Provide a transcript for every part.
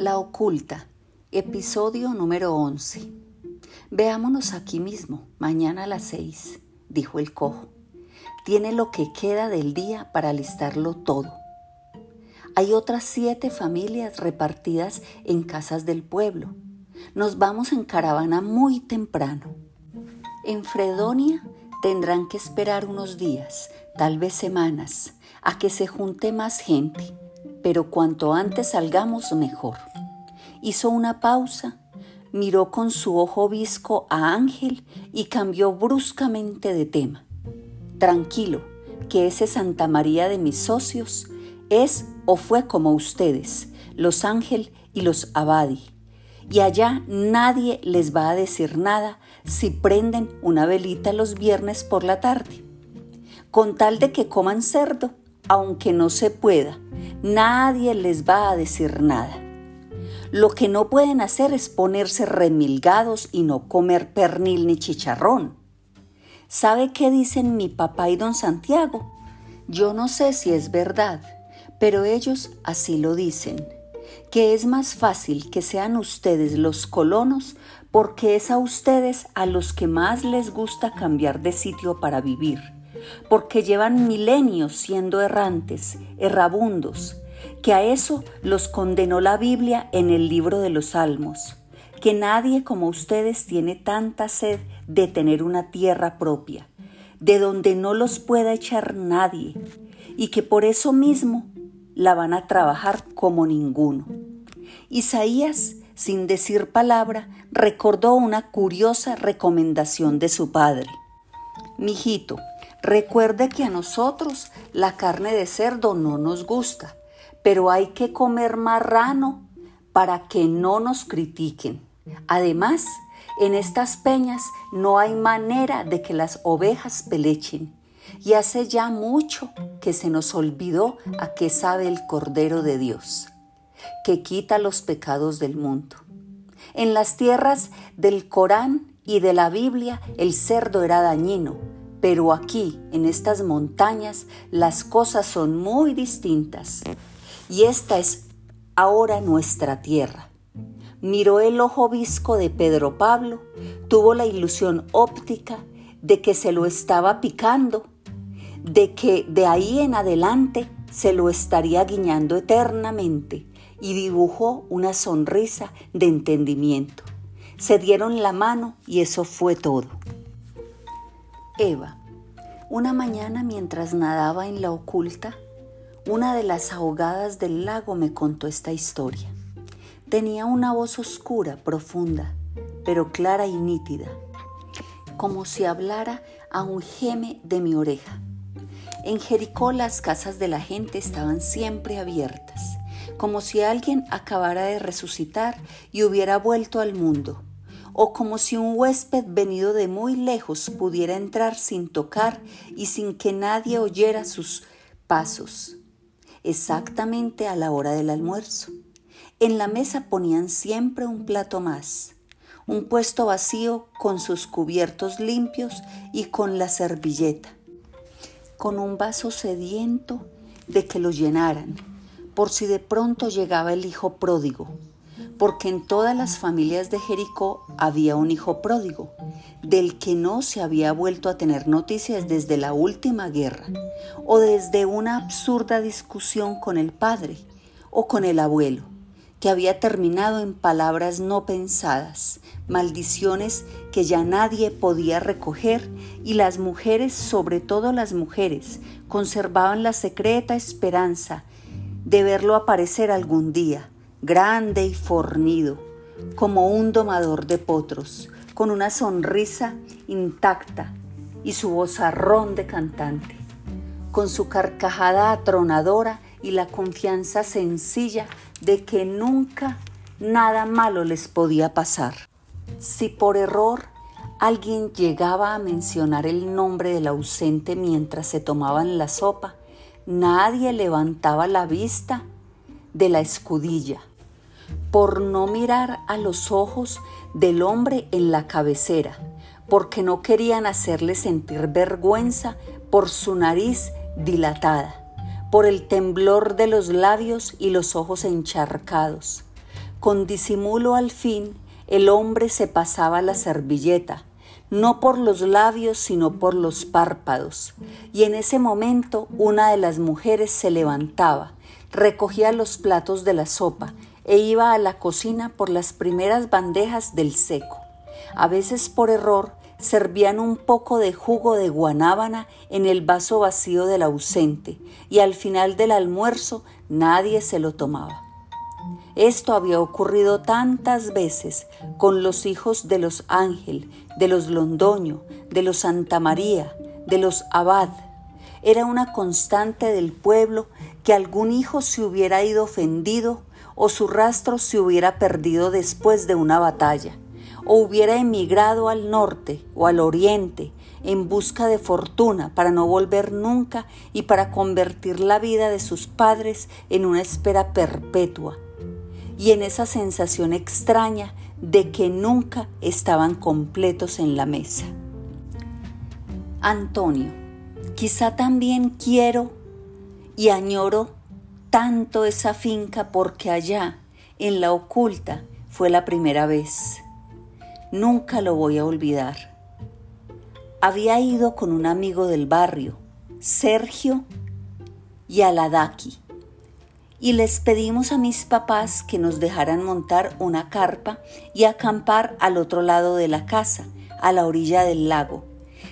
La oculta, episodio número 11. Veámonos aquí mismo, mañana a las seis, dijo el cojo. Tiene lo que queda del día para listarlo todo. Hay otras siete familias repartidas en casas del pueblo. Nos vamos en caravana muy temprano. En Fredonia tendrán que esperar unos días, tal vez semanas, a que se junte más gente, pero cuanto antes salgamos mejor. Hizo una pausa, miró con su ojo visco a Ángel y cambió bruscamente de tema. Tranquilo, que ese Santa María de mis socios es o fue como ustedes, los Ángel y los Abadi. Y allá nadie les va a decir nada si prenden una velita los viernes por la tarde. Con tal de que coman cerdo, aunque no se pueda, nadie les va a decir nada. Lo que no pueden hacer es ponerse remilgados y no comer pernil ni chicharrón. ¿Sabe qué dicen mi papá y don Santiago? Yo no sé si es verdad, pero ellos así lo dicen, que es más fácil que sean ustedes los colonos porque es a ustedes a los que más les gusta cambiar de sitio para vivir, porque llevan milenios siendo errantes, errabundos, que a eso los condenó la Biblia en el libro de los Salmos, que nadie como ustedes tiene tanta sed de tener una tierra propia, de donde no los pueda echar nadie, y que por eso mismo la van a trabajar como ninguno. Isaías, sin decir palabra, recordó una curiosa recomendación de su padre. Mijito, recuerde que a nosotros la carne de cerdo no nos gusta, pero hay que comer marrano para que no nos critiquen. Además, en estas peñas no hay manera de que las ovejas pelechen. Y hace ya mucho que se nos olvidó a qué sabe el Cordero de Dios, que quita los pecados del mundo. En las tierras del Corán y de la Biblia el cerdo era dañino, pero aquí, en estas montañas, las cosas son muy distintas y esta es ahora nuestra tierra. Miró el ojo visco de Pedro Pablo, tuvo la ilusión óptica de que se lo estaba picando, de que de ahí en adelante se lo estaría guiñando eternamente y dibujó una sonrisa de entendimiento. Se dieron la mano y eso fue todo. Eva, una mañana mientras nadaba en la oculta, una de las ahogadas del lago me contó esta historia. Tenía una voz oscura, profunda, pero clara y nítida, como si hablara a un geme de mi oreja. En Jericó las casas de la gente estaban siempre abiertas, como si alguien acabara de resucitar y hubiera vuelto al mundo, o como si un huésped venido de muy lejos pudiera entrar sin tocar y sin que nadie oyera sus pasos exactamente a la hora del almuerzo. En la mesa ponían siempre un plato más, un puesto vacío con sus cubiertos limpios y con la servilleta, con un vaso sediento de que lo llenaran, por si de pronto llegaba el hijo pródigo, porque en todas las familias de Jericó había un hijo pródigo, del que no se había vuelto a tener noticias desde la última guerra, o desde una absurda discusión con el padre o con el abuelo, que había terminado en palabras no pensadas, maldiciones que ya nadie podía recoger y las mujeres, sobre todo las mujeres, conservaban la secreta esperanza de verlo aparecer algún día, grande y fornido, como un domador de potros, con una sonrisa intacta y su vozarrón de cantante, con su carcajada atronadora y la confianza sencilla de que nunca nada malo les podía pasar. Si por error alguien llegaba a mencionar el nombre del ausente mientras se tomaban la sopa, nadie levantaba la vista de la escudilla por no mirar a los ojos del hombre en la cabecera, porque no querían hacerle sentir vergüenza por su nariz dilatada, por el temblor de los labios y los ojos encharcados, Con disimulo al fin, el hombre se pasaba la servilleta, no por los labios, sino por los párpados. Y en ese momento una de las mujeres se levantaba, recogía los platos de la sopa e iba a la cocina por las primeras bandejas del seco. A veces por error servían un poco de jugo de guanábana en el vaso vacío del ausente y al final del almuerzo nadie se lo tomaba. Esto había ocurrido tantas veces con los hijos de los Ángel, de los Londoño, de los Santa María, de los Abad. Era una constante del pueblo que algún hijo se hubiera ido ofendido o su rastro se hubiera perdido después de una batalla, o hubiera emigrado al norte o al oriente en busca de fortuna para no volver nunca y para convertir la vida de sus padres en una espera perpetua y en esa sensación extraña de que nunca estaban completos en la mesa. Antonio, quizá también quiero y añoro tanto esa finca porque allá, en la oculta, fue la primera vez. Nunca lo voy a olvidar. Había ido con un amigo del barrio, Sergio y Aladaki y les pedimos a mis papás que nos dejaran montar una carpa y acampar al otro lado de la casa, a la orilla del lago,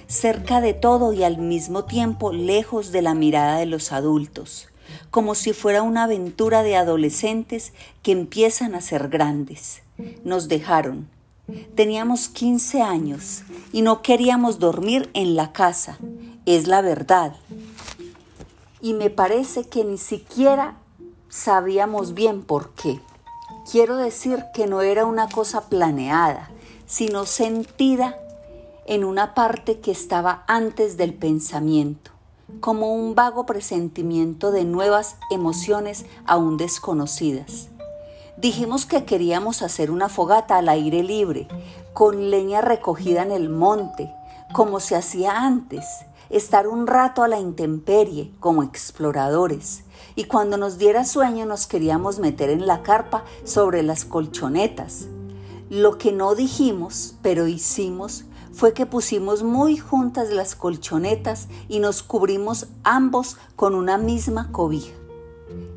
cerca de todo y al mismo tiempo lejos de la mirada de los adultos, como si fuera una aventura de adolescentes que empiezan a ser grandes. Nos dejaron. Teníamos 15 años y no queríamos dormir en la casa, es la verdad. Y me parece que ni siquiera sabíamos bien por qué. Quiero decir que no era una cosa planeada, sino sentida en una parte que estaba antes del pensamiento, como un vago presentimiento de nuevas emociones aún desconocidas. Dijimos que queríamos hacer una fogata al aire libre, con leña recogida en el monte, como se hacía antes, estar un rato a la intemperie como exploradores y cuando nos diera sueño nos queríamos meter en la carpa sobre las colchonetas. Lo que no dijimos, pero hicimos, fue que pusimos muy juntas las colchonetas y nos cubrimos ambos con una misma cobija.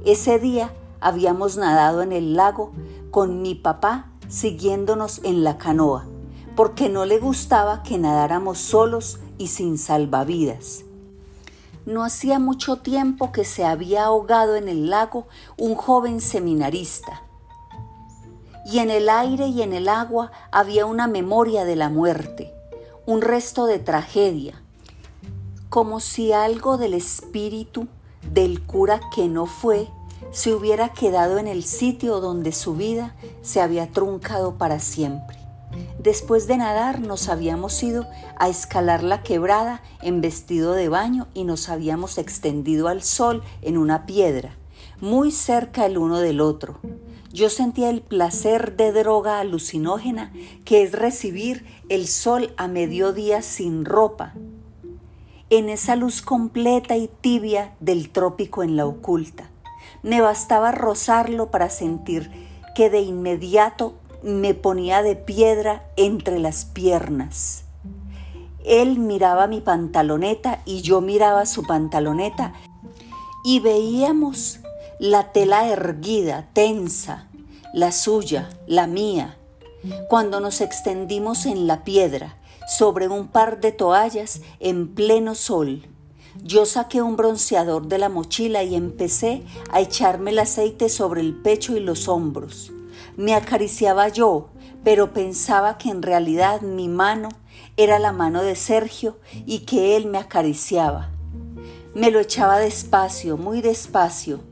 Ese día habíamos nadado en el lago con mi papá siguiéndonos en la canoa, porque no le gustaba que nadáramos solos y sin salvavidas. No hacía mucho tiempo que se había ahogado en el lago un joven seminarista. Y en el aire y en el agua había una memoria de la muerte, un resto de tragedia, como si algo del espíritu del cura que no fue se hubiera quedado en el sitio donde su vida se había truncado para siempre. Después de nadar nos habíamos ido a escalar la quebrada en vestido de baño y nos habíamos extendido al sol en una piedra, muy cerca el uno del otro. Yo sentía el placer de droga alucinógena que es recibir el sol a mediodía sin ropa, en esa luz completa y tibia del trópico en la oculta. Me bastaba rozarlo para sentir que de inmediato me ponía de piedra entre las piernas. Él miraba mi pantaloneta y yo miraba su pantaloneta y veíamos la tela erguida, tensa, la suya, la mía, cuando nos extendimos en la piedra sobre un par de toallas en pleno sol. Yo saqué un bronceador de la mochila y empecé a echarme el aceite sobre el pecho y los hombros. Me acariciaba yo, pero pensaba que en realidad mi mano era la mano de Sergio y que él me acariciaba. Me lo echaba despacio, muy despacio,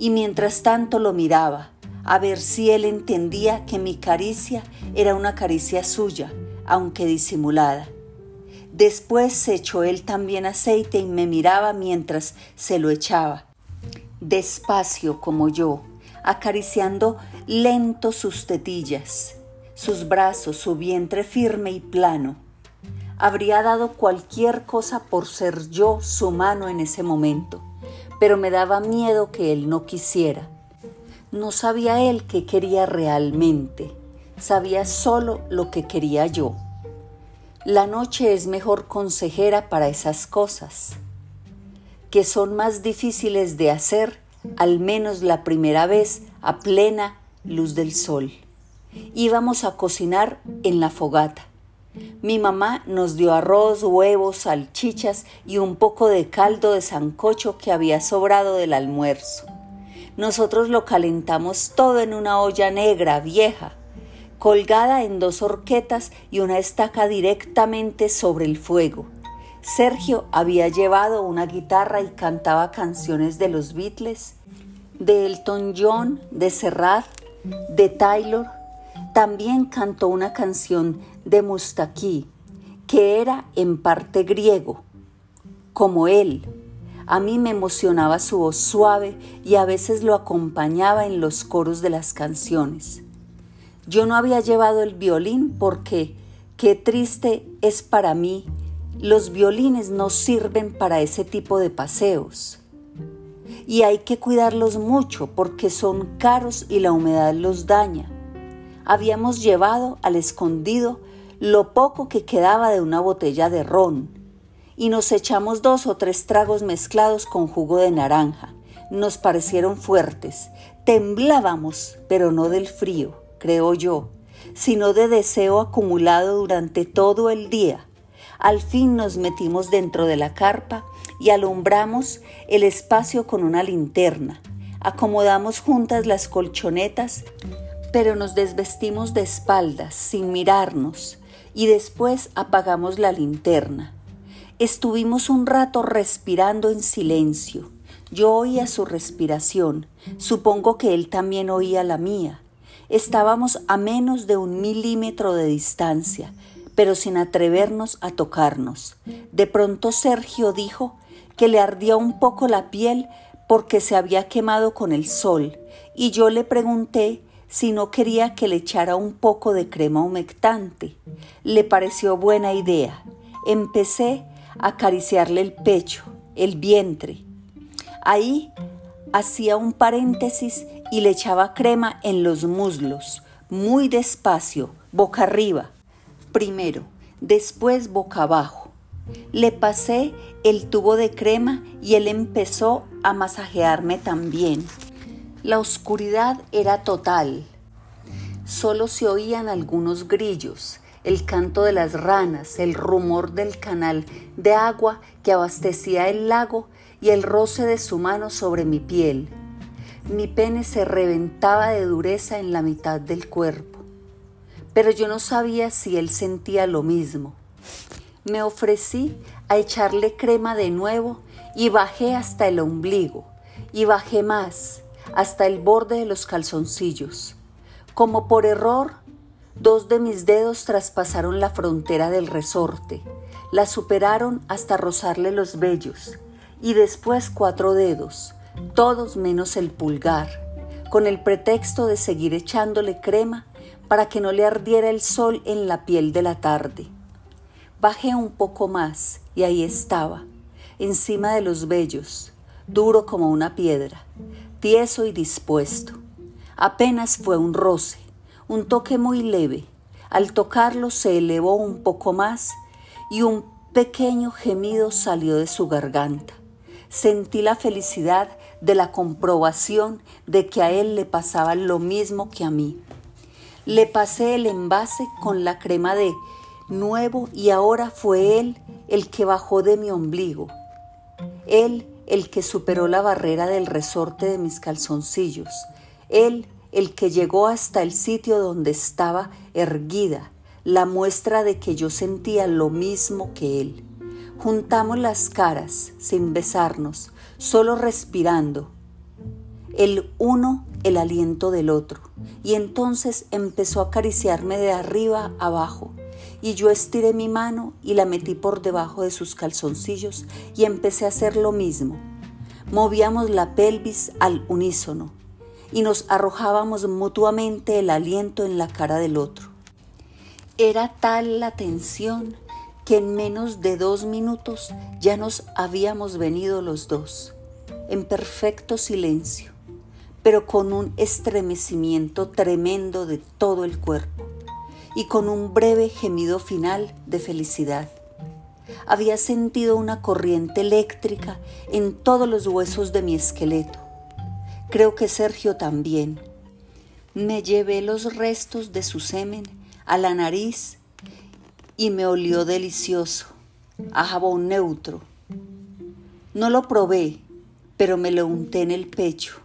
y mientras tanto lo miraba, a ver si él entendía que mi caricia era una caricia suya, aunque disimulada. Después se echó él también aceite y me miraba mientras se lo echaba, despacio como yo, acariciando lento sus tetillas, sus brazos, su vientre firme y plano. Habría dado cualquier cosa por ser yo su mano en ese momento, pero me daba miedo que él no quisiera. No sabía él qué quería realmente, sabía solo lo que quería yo. La noche es mejor consejera para esas cosas, que son más difíciles de hacer, al menos la primera vez, a plena luz del sol. Íbamos a cocinar en la fogata. Mi mamá nos dio arroz, huevos, salchichas y un poco de caldo de sancocho que había sobrado del almuerzo. Nosotros lo calentamos todo en una olla negra, vieja, colgada en dos horquetas y una estaca directamente sobre el fuego. Sergio había llevado una guitarra y cantaba canciones de los Beatles, de Elton John, de Serrat, de Taylor. También cantó una canción de Mustaki, que era en parte griego, como él, a mí me emocionaba su voz suave y a veces lo acompañaba en los coros de las canciones. Yo no había llevado el violín porque, qué triste es para mí, los violines no sirven para ese tipo de paseos. Y hay que cuidarlos mucho porque son caros y la humedad los daña. Habíamos llevado al escondido lo poco que quedaba de una botella de ron y nos echamos dos o tres tragos mezclados con jugo de naranja. Nos parecieron fuertes. Temblábamos, pero no del frío, creo yo, sino de deseo acumulado durante todo el día. Al fin nos metimos dentro de la carpa y alumbramos el espacio con una linterna. Acomodamos juntas las colchonetas, pero nos desvestimos de espaldas, sin mirarnos, y después apagamos la linterna. Estuvimos un rato respirando en silencio. Yo oía su respiración. Supongo que él también oía la mía. Estábamos a menos de un milímetro de distancia, pero sin atrevernos a tocarnos. De pronto Sergio dijo que le ardía un poco la piel porque se había quemado con el sol, y yo le pregunté si no quería que le echara un poco de crema humectante. Le pareció buena idea. Empecé acariciarle el pecho, el vientre. Ahí hacía un paréntesis y le echaba crema en los muslos, muy despacio, boca arriba. Primero, después boca abajo. Le pasé el tubo de crema y él empezó a masajearme también. La oscuridad era total. Solo se oían algunos grillos el canto de las ranas, el rumor del canal de agua que abastecía el lago y el roce de su mano sobre mi piel. Mi pene se reventaba de dureza en la mitad del cuerpo, pero yo no sabía si él sentía lo mismo. Me ofrecí a echarle crema de nuevo y bajé hasta el ombligo y bajé más, hasta el borde de los calzoncillos. Como por error, Dos de mis dedos traspasaron la frontera del resorte, la superaron hasta rozarle los vellos, y después cuatro dedos, todos menos el pulgar, con el pretexto de seguir echándole crema para que no le ardiera el sol en la piel de la tarde. Bajé un poco más y ahí estaba, encima de los vellos, duro como una piedra, tieso y dispuesto. Apenas fue un roce, un toque muy leve. Al tocarlo se elevó un poco más y un pequeño gemido salió de su garganta. Sentí la felicidad de la comprobación de que a él le pasaba lo mismo que a mí. Le pasé el envase con la crema de nuevo y ahora fue él el que bajó de mi ombligo. Él el que superó la barrera del resorte de mis calzoncillos. Él el que llegó hasta el sitio donde estaba erguida, la muestra de que yo sentía lo mismo que él. Juntamos las caras sin besarnos, solo respirando, el uno el aliento del otro, y entonces empezó a acariciarme de arriba abajo, y yo estiré mi mano y la metí por debajo de sus calzoncillos y empecé a hacer lo mismo. Movíamos la pelvis al unísono, y nos arrojábamos mutuamente el aliento en la cara del otro. Era tal la tensión que en menos de dos minutos ya nos habíamos venido los dos, en perfecto silencio. pero con un estremecimiento tremendo de todo el cuerpo y con un breve gemido final de felicidad. Había sentido una corriente eléctrica en todos los huesos de mi esqueleto. Creo que Sergio también. Me llevé los restos de su semen a la nariz y me olió delicioso, a jabón neutro. No lo probé, pero me lo unté en el pecho.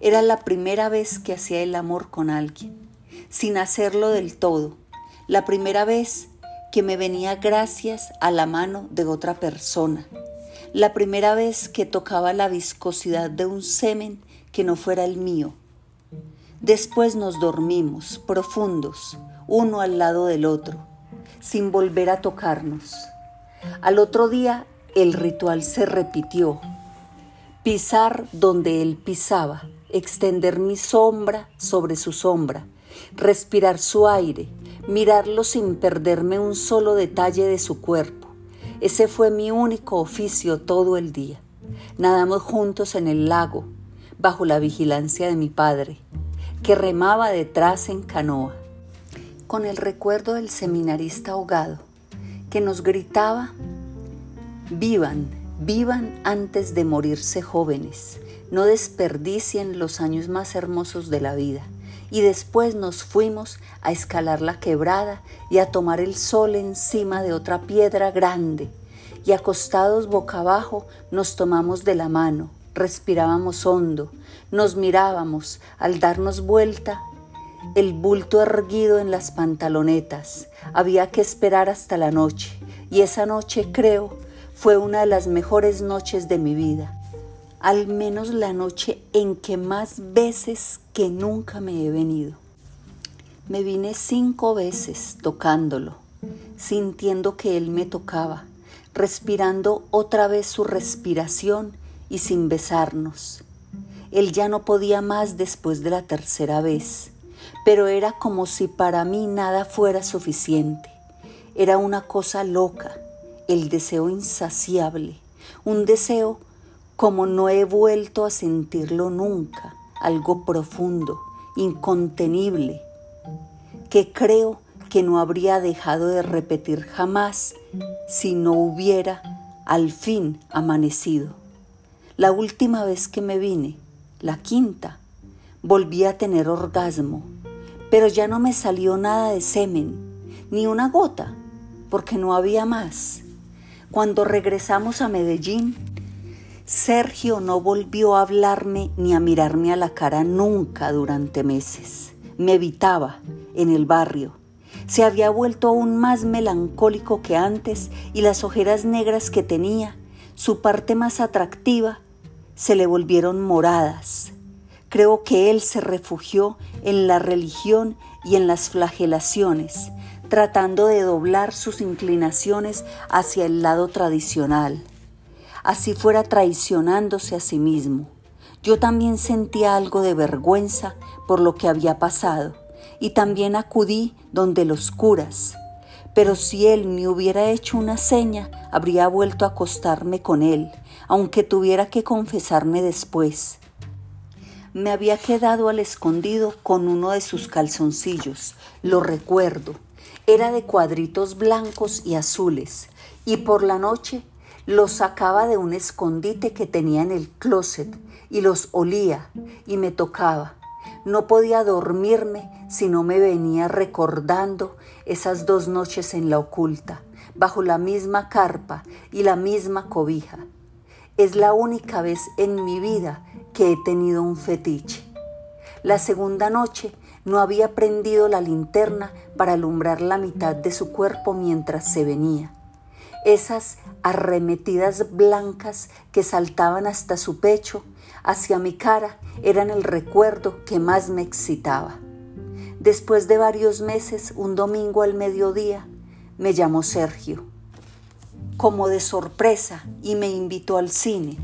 Era la primera vez que hacía el amor con alguien, sin hacerlo del todo. La primera vez que me venía gracias a la mano de otra persona. La primera vez que tocaba la viscosidad de un semen que no fuera el mío. Después nos dormimos, profundos, uno al lado del otro, sin volver a tocarnos. Al otro día el ritual se repitió. Pisar donde él pisaba, extender mi sombra sobre su sombra, respirar su aire, mirarlo sin perderme un solo detalle de su cuerpo. Ese fue mi único oficio todo el día. Nadamos juntos en el lago, bajo la vigilancia de mi padre, que remaba detrás en canoa, con el recuerdo del seminarista ahogado, que nos gritaba, vivan, vivan antes de morirse jóvenes, no desperdicien los años más hermosos de la vida. Y después nos fuimos a escalar la quebrada y a tomar el sol encima de otra piedra grande. Y acostados boca abajo nos tomamos de la mano, respirábamos hondo, nos mirábamos al darnos vuelta, el bulto erguido en las pantalonetas. Había que esperar hasta la noche, y esa noche creo fue una de las mejores noches de mi vida, al menos la noche en que más veces que nunca me he venido. Me vine cinco veces tocándolo, sintiendo que él me tocaba, respirando otra vez su respiración y sin besarnos. Él ya no podía más después de la tercera vez, pero era como si para mí nada fuera suficiente. Era una cosa loca, el deseo insaciable, un deseo como no he vuelto a sentirlo nunca, algo profundo, incontenible, que creo que no habría dejado de repetir jamás si no hubiera al fin amanecido. La última vez que me vine, la quinta, volví a tener orgasmo, pero ya no me salió nada de semen, ni una gota, porque no había más. Cuando regresamos a Medellín, Sergio no volvió a hablarme ni a mirarme a la cara nunca durante meses. Me evitaba en el barrio. Se había vuelto aún más melancólico que antes y las ojeras negras que tenía su parte más atractiva, se le volvieron moradas. Creo que él se refugió en la religión y en las flagelaciones, tratando de doblar sus inclinaciones hacia el lado tradicional. Así fuera traicionándose a sí mismo. Yo también sentía algo de vergüenza por lo que había pasado y también acudí donde los curas, pero si él me hubiera hecho una seña, habría vuelto a acostarme con él, aunque tuviera que confesarme después. Me había quedado al escondido con uno de sus calzoncillos, lo recuerdo. Era de cuadritos blancos y azules, y por la noche los sacaba de un escondite que tenía en el closet y los olía y me tocaba. No podía dormirme si no me venía recordando esas dos noches en la oculta, bajo la misma carpa y la misma cobija. Es la única vez en mi vida que he tenido un fetiche. La segunda noche no había prendido la linterna para alumbrar la mitad de su cuerpo mientras se venía. Esas arremetidas blancas que saltaban hasta su pecho, hacia mi cara, eran el recuerdo que más me excitaba. Después de varios meses, un domingo al mediodía, me llamó Sergio, como de sorpresa, y me invitó al cine.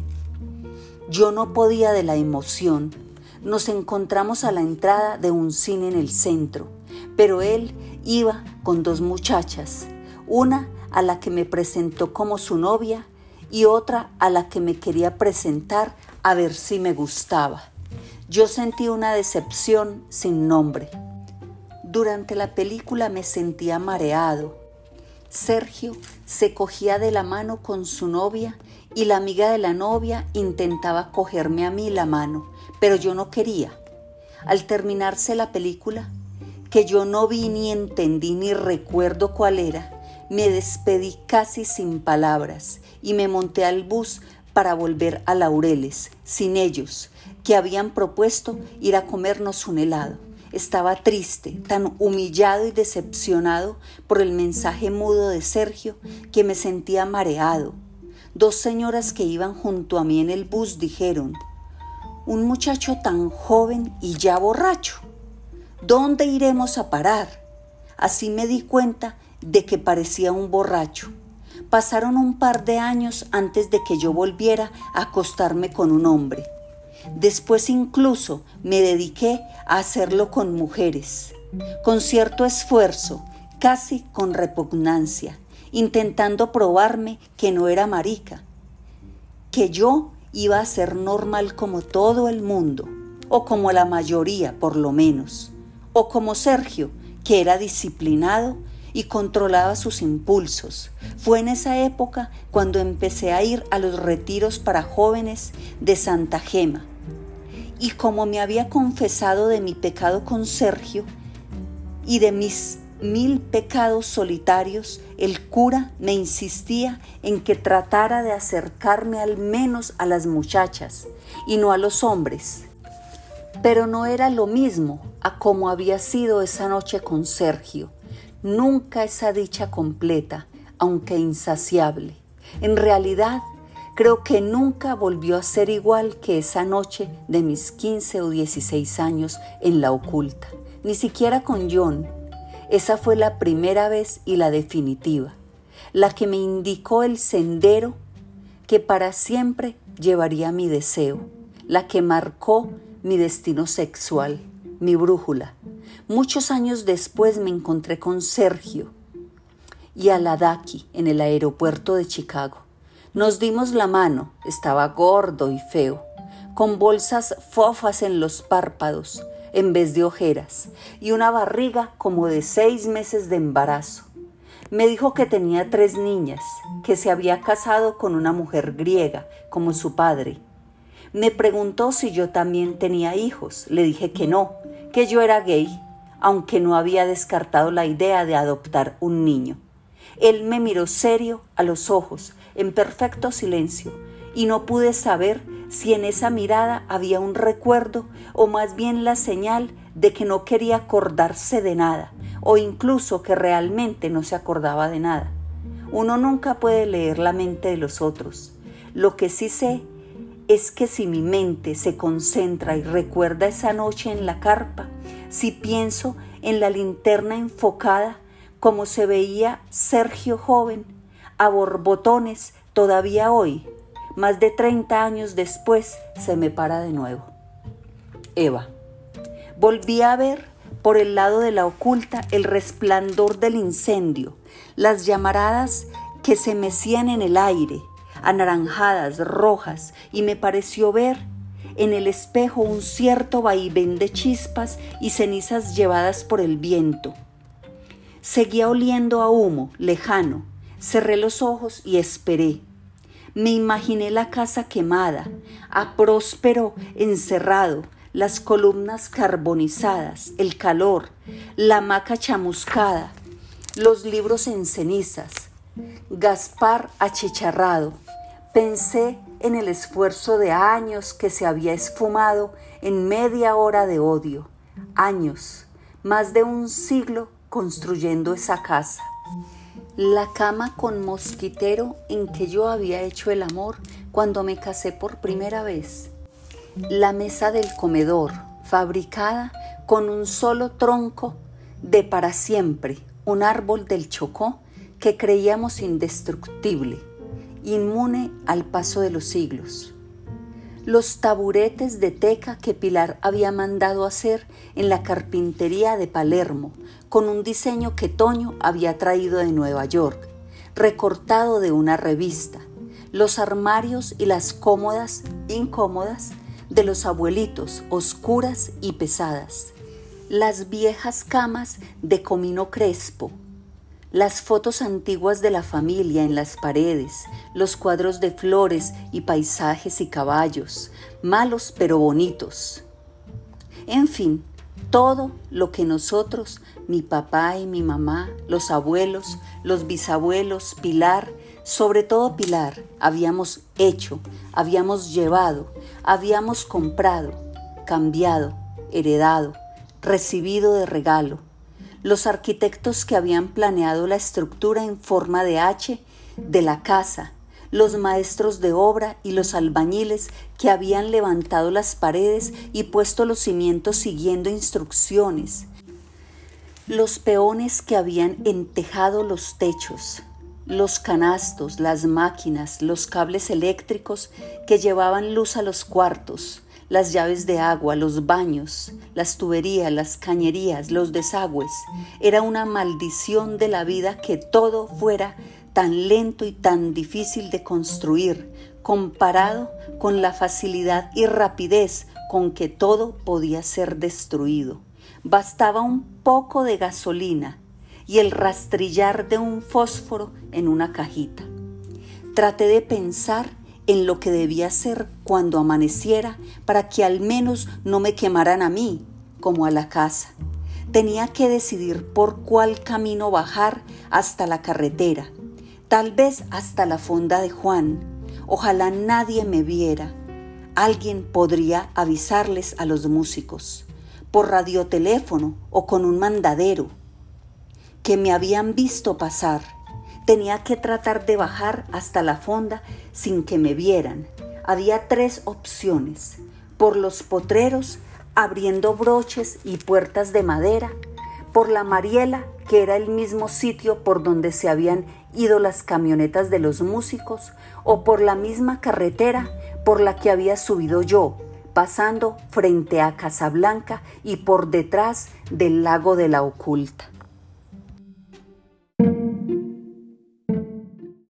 Yo no podía de la emoción. Nos encontramos a la entrada de un cine en el centro, pero él iba con dos muchachas, una a la que me presentó como su novia y otra a la que me quería presentar a ver si me gustaba. Yo sentí una decepción sin nombre. Durante la película me sentía mareado. Sergio se cogía de la mano con su novia y la amiga de la novia intentaba cogerme a mí la mano, pero yo no quería. Al terminarse la película, que yo no vi ni entendí ni recuerdo cuál era, me despedí casi sin palabras y me monté al bus para volver a Laureles, sin ellos, que habían propuesto ir a comernos un helado. Estaba triste, tan humillado y decepcionado por el mensaje mudo de Sergio que me sentía mareado. Dos señoras que iban junto a mí en el bus dijeron, un muchacho tan joven y ya borracho. ¿Dónde iremos a parar? Así me di cuenta de que parecía un borracho. Pasaron un par de años antes de que yo volviera a acostarme con un hombre. Después incluso me dediqué a hacerlo con mujeres, con cierto esfuerzo, casi con repugnancia, intentando probarme que no era marica, que yo iba a ser normal como todo el mundo, o como la mayoría por lo menos, o como Sergio, que era disciplinado y controlaba sus impulsos. Fue en esa época cuando empecé a ir a los retiros para jóvenes de Santa Gema. Y como me había confesado de mi pecado con Sergio y de mis mil pecados solitarios, el cura me insistía en que tratara de acercarme al menos a las muchachas y no a los hombres. Pero no era lo mismo a como había sido esa noche con Sergio. Nunca esa dicha completa, aunque insaciable. En realidad, creo que nunca volvió a ser igual que esa noche de mis 15 o 16 años en la oculta, ni siquiera con John, esa fue la primera vez y la definitiva, la que me indicó el sendero que para siempre llevaría mi deseo, la que marcó mi destino sexual, mi brújula. Muchos años después me encontré con Sergio y a Ladaki en el aeropuerto de Chicago. Nos dimos la mano, estaba gordo y feo, con bolsas fofas en los párpados, en vez de ojeras y una barriga como de seis meses de embarazo. Me dijo que tenía tres niñas, que se había casado con una mujer griega, como su padre. Me preguntó si yo también tenía hijos. Le dije que no, que yo era gay, aunque no había descartado la idea de adoptar un niño. Él me miró serio a los ojos, en perfecto silencio, y no pude saber si en esa mirada había un recuerdo o más bien la señal de que no quería acordarse de nada o incluso que realmente no se acordaba de nada. Uno nunca puede leer la mente de los otros. Lo que sí sé es que si mi mente se concentra y recuerda esa noche en la carpa, si pienso en la linterna enfocada como se veía Sergio joven, a borbotones todavía hoy, más de 30 años después, se me para de nuevo. Eva. Volví a ver por el lado de la oculta el resplandor del incendio, las llamaradas que se mecían en el aire, anaranjadas, rojas, y me pareció ver en el espejo un cierto vaivén de chispas y cenizas llevadas por el viento. Seguía oliendo a humo, lejano. Cerré los ojos y esperé. Me imaginé la casa quemada, a próspero encerrado, las columnas carbonizadas, el calor, la maca chamuscada, los libros en cenizas, Gaspar achicharrado. Pensé en el esfuerzo de años que se había esfumado en media hora de odio, años, más de un siglo construyendo esa casa. La cama con mosquitero en que yo había hecho el amor cuando me casé por primera vez, la mesa del comedor, fabricada con un solo tronco de para siempre, un árbol del chocó que creíamos indestructible, inmune al paso de los siglos. Los taburetes de teca que Pilar había mandado hacer en la carpintería de Palermo, con un diseño que Toño había traído de Nueva York, recortado de una revista, los armarios y las cómodas, incómodas, de los abuelitos, oscuras y pesadas, las viejas camas de comino crespo, las fotos antiguas de la familia en las paredes, los cuadros de flores y paisajes y caballos, malos pero bonitos. En fin, todo lo que nosotros, mi papá y mi mamá, los abuelos, los bisabuelos, Pilar, sobre todo Pilar, habíamos hecho, habíamos llevado, habíamos comprado, cambiado, heredado, recibido de regalo, los arquitectos que habían planeado la estructura en forma de H de la casa, los maestros de obra y los albañiles que habían levantado las paredes y puesto los cimientos siguiendo instrucciones, los peones que habían entejado los techos, los canastos, las máquinas, los cables eléctricos que llevaban luz a los cuartos, las llaves de agua, los baños, las tuberías, las cañerías, los desagües. Era una maldición de la vida que todo fuera tan lento y tan difícil de construir, comparado con la facilidad y rapidez con que todo podía ser destruido. Bastaba un poco de gasolina y el rastrillar de un fósforo en una cajita. Traté de pensar en lo que debía hacer cuando amaneciera para que al menos no me quemaran a mí como a la casa. Tenía que decidir por cuál camino bajar hasta la carretera, tal vez hasta la fonda de Juan. Ojalá nadie me viera. Alguien podría avisarles a los músicos, por radioteléfono o con un mandadero, que me habían visto pasar Tenía que tratar de bajar hasta la fonda sin que me vieran. Había tres opciones. Por los potreros, abriendo broches y puertas de madera. Por la Mariela, que era el mismo sitio por donde se habían ido las camionetas de los músicos. O por la misma carretera por la que había subido yo, pasando frente a Casablanca y por detrás del lago de la Oculta.